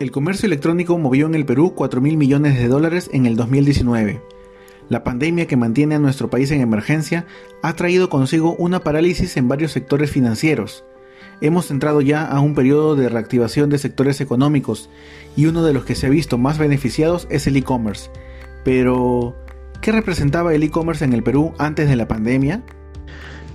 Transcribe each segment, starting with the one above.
El comercio electrónico movió en el Perú 4 mil millones de dólares en el 2019. La pandemia que mantiene a nuestro país en emergencia ha traído consigo una parálisis en varios sectores financieros. Hemos entrado ya a un periodo de reactivación de sectores económicos y uno de los que se ha visto más beneficiados es el e-commerce. Pero, ¿qué representaba el e-commerce en el Perú antes de la pandemia?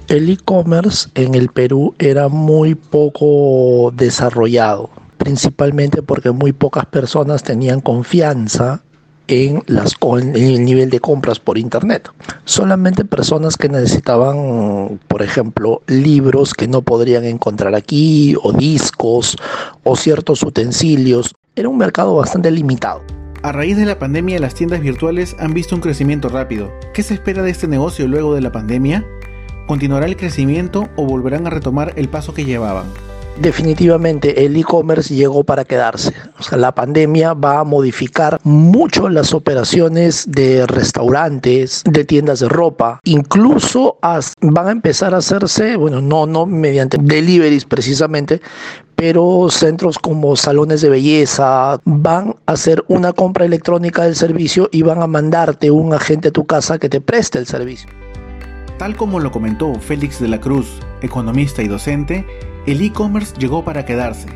El e-commerce en el Perú era muy poco desarrollado principalmente porque muy pocas personas tenían confianza en, las, en el nivel de compras por internet. Solamente personas que necesitaban, por ejemplo, libros que no podrían encontrar aquí, o discos, o ciertos utensilios. Era un mercado bastante limitado. A raíz de la pandemia, las tiendas virtuales han visto un crecimiento rápido. ¿Qué se espera de este negocio luego de la pandemia? ¿Continuará el crecimiento o volverán a retomar el paso que llevaban? Definitivamente el e-commerce llegó para quedarse. O sea, la pandemia va a modificar mucho las operaciones de restaurantes, de tiendas de ropa, incluso van a empezar a hacerse, bueno, no, no mediante deliveries precisamente, pero centros como salones de belleza van a hacer una compra electrónica del servicio y van a mandarte un agente a tu casa que te preste el servicio. Tal como lo comentó Félix de la Cruz, economista y docente, el e-commerce llegó para quedarse.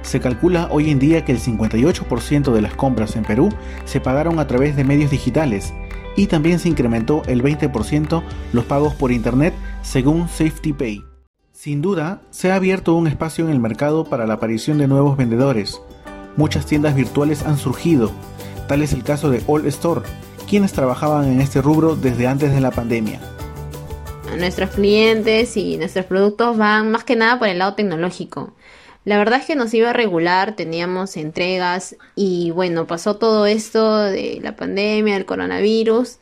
Se calcula hoy en día que el 58% de las compras en Perú se pagaron a través de medios digitales y también se incrementó el 20% los pagos por Internet según SafetyPay. Sin duda, se ha abierto un espacio en el mercado para la aparición de nuevos vendedores. Muchas tiendas virtuales han surgido, tal es el caso de All Store, quienes trabajaban en este rubro desde antes de la pandemia nuestros clientes y nuestros productos van más que nada por el lado tecnológico. La verdad es que nos iba a regular, teníamos entregas y bueno, pasó todo esto de la pandemia, del coronavirus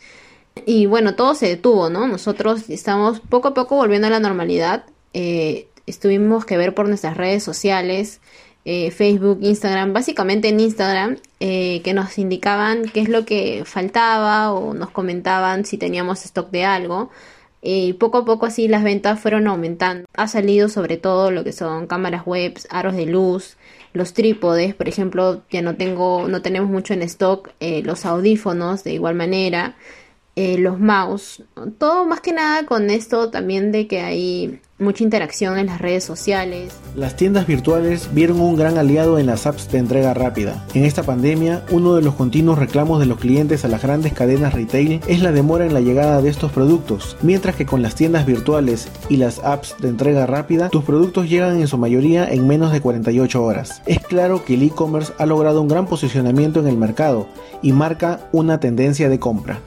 y bueno, todo se detuvo, ¿no? Nosotros estamos poco a poco volviendo a la normalidad. Eh, estuvimos que ver por nuestras redes sociales, eh, Facebook, Instagram, básicamente en Instagram, eh, que nos indicaban qué es lo que faltaba o nos comentaban si teníamos stock de algo. Y poco a poco así las ventas fueron aumentando. Ha salido sobre todo lo que son cámaras web, aros de luz, los trípodes, por ejemplo, ya no tengo, no tenemos mucho en stock, eh, los audífonos de igual manera, eh, los mouse, todo más que nada con esto también de que hay mucha interacción en las redes sociales. Las tiendas virtuales vieron un gran aliado en las apps de entrega rápida. En esta pandemia, uno de los continuos reclamos de los clientes a las grandes cadenas retail es la demora en la llegada de estos productos, mientras que con las tiendas virtuales y las apps de entrega rápida, tus productos llegan en su mayoría en menos de 48 horas. Es claro que el e-commerce ha logrado un gran posicionamiento en el mercado y marca una tendencia de compra.